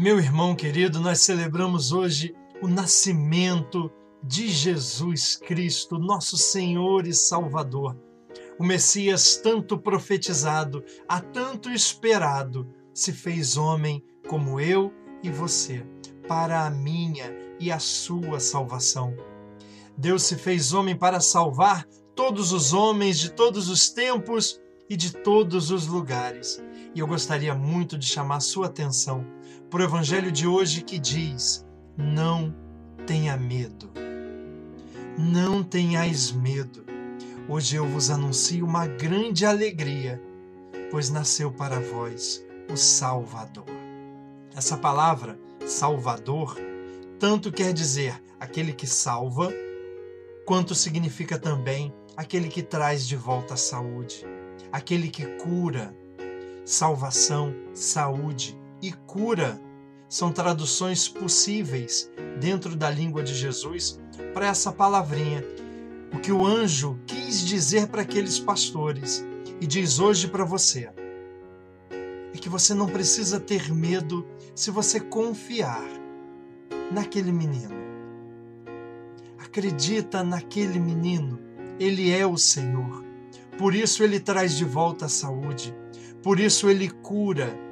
Meu irmão querido, nós celebramos hoje o nascimento de Jesus Cristo, nosso Senhor e Salvador. O Messias, tanto profetizado, há tanto esperado, se fez homem como eu e você, para a minha e a sua salvação. Deus se fez homem para salvar todos os homens de todos os tempos e de todos os lugares. E eu gostaria muito de chamar sua atenção para o Evangelho de hoje que diz: Não tenha medo. Não tenhais medo. Hoje eu vos anuncio uma grande alegria, pois nasceu para vós o Salvador. Essa palavra, Salvador, tanto quer dizer aquele que salva, quanto significa também aquele que traz de volta a saúde, aquele que cura. Salvação, saúde, e cura são traduções possíveis dentro da língua de Jesus para essa palavrinha. O que o anjo quis dizer para aqueles pastores e diz hoje para você é que você não precisa ter medo se você confiar naquele menino. Acredita naquele menino, ele é o Senhor. Por isso ele traz de volta a saúde, por isso ele cura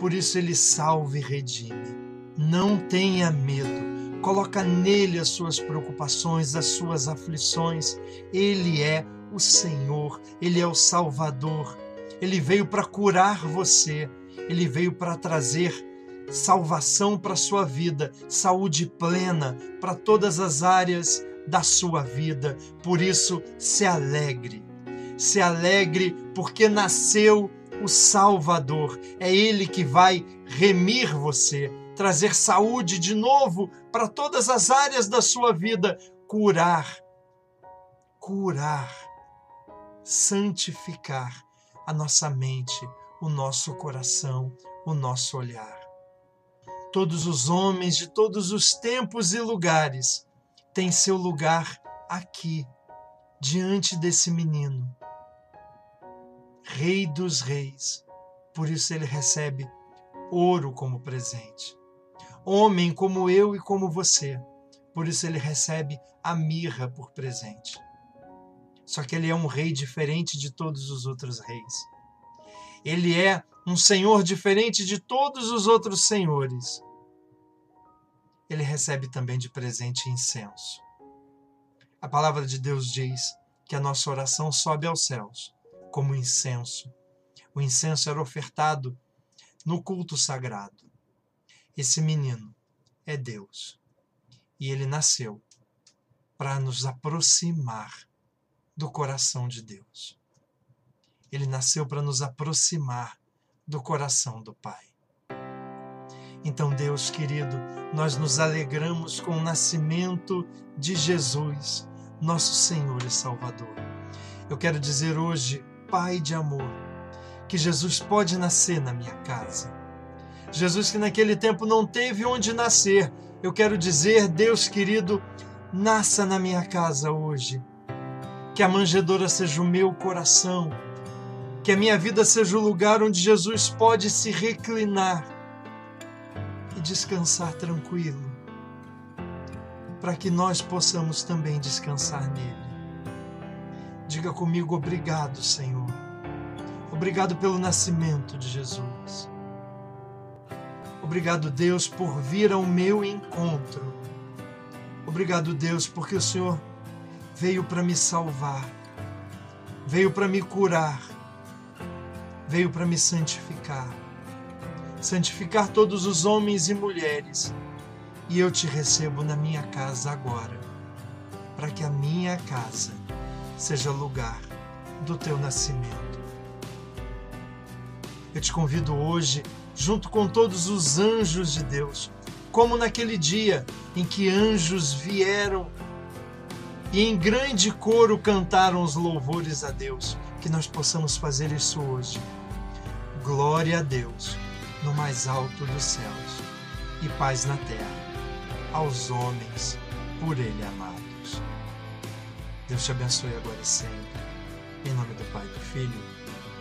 por isso ele salva e redime. Não tenha medo. Coloca nele as suas preocupações, as suas aflições. Ele é o Senhor, ele é o Salvador. Ele veio para curar você. Ele veio para trazer salvação para sua vida, saúde plena para todas as áreas da sua vida. Por isso, se alegre. Se alegre porque nasceu o Salvador. É Ele que vai remir você, trazer saúde de novo para todas as áreas da sua vida, curar, curar, santificar a nossa mente, o nosso coração, o nosso olhar. Todos os homens de todos os tempos e lugares têm seu lugar aqui, diante desse menino Rei dos Reis. Por isso ele recebe ouro como presente. Homem como eu e como você. Por isso ele recebe a mirra por presente. Só que ele é um rei diferente de todos os outros reis. Ele é um senhor diferente de todos os outros senhores. Ele recebe também de presente incenso. A palavra de Deus diz que a nossa oração sobe aos céus como incenso. O incenso era ofertado no culto sagrado. Esse menino é Deus. E ele nasceu para nos aproximar do coração de Deus. Ele nasceu para nos aproximar do coração do Pai. Então, Deus querido, nós nos alegramos com o nascimento de Jesus, nosso Senhor e Salvador. Eu quero dizer hoje Pai de amor, que Jesus pode nascer na minha casa. Jesus que naquele tempo não teve onde nascer, eu quero dizer, Deus querido, nasça na minha casa hoje. Que a manjedoura seja o meu coração, que a minha vida seja o lugar onde Jesus pode se reclinar e descansar tranquilo, para que nós possamos também descansar nele. Diga comigo obrigado, Senhor. Obrigado pelo nascimento de Jesus. Obrigado, Deus, por vir ao meu encontro. Obrigado, Deus, porque o Senhor veio para me salvar, veio para me curar, veio para me santificar. Santificar todos os homens e mulheres. E eu te recebo na minha casa agora, para que a minha casa seja lugar do teu nascimento. Eu te convido hoje, junto com todos os anjos de Deus, como naquele dia em que anjos vieram e em grande coro cantaram os louvores a Deus, que nós possamos fazer isso hoje. Glória a Deus no mais alto dos céus e paz na terra aos homens por Ele amados. Deus te abençoe agora e sempre. Em nome do Pai, do Filho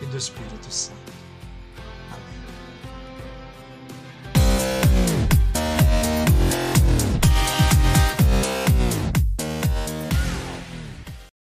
e do Espírito Santo.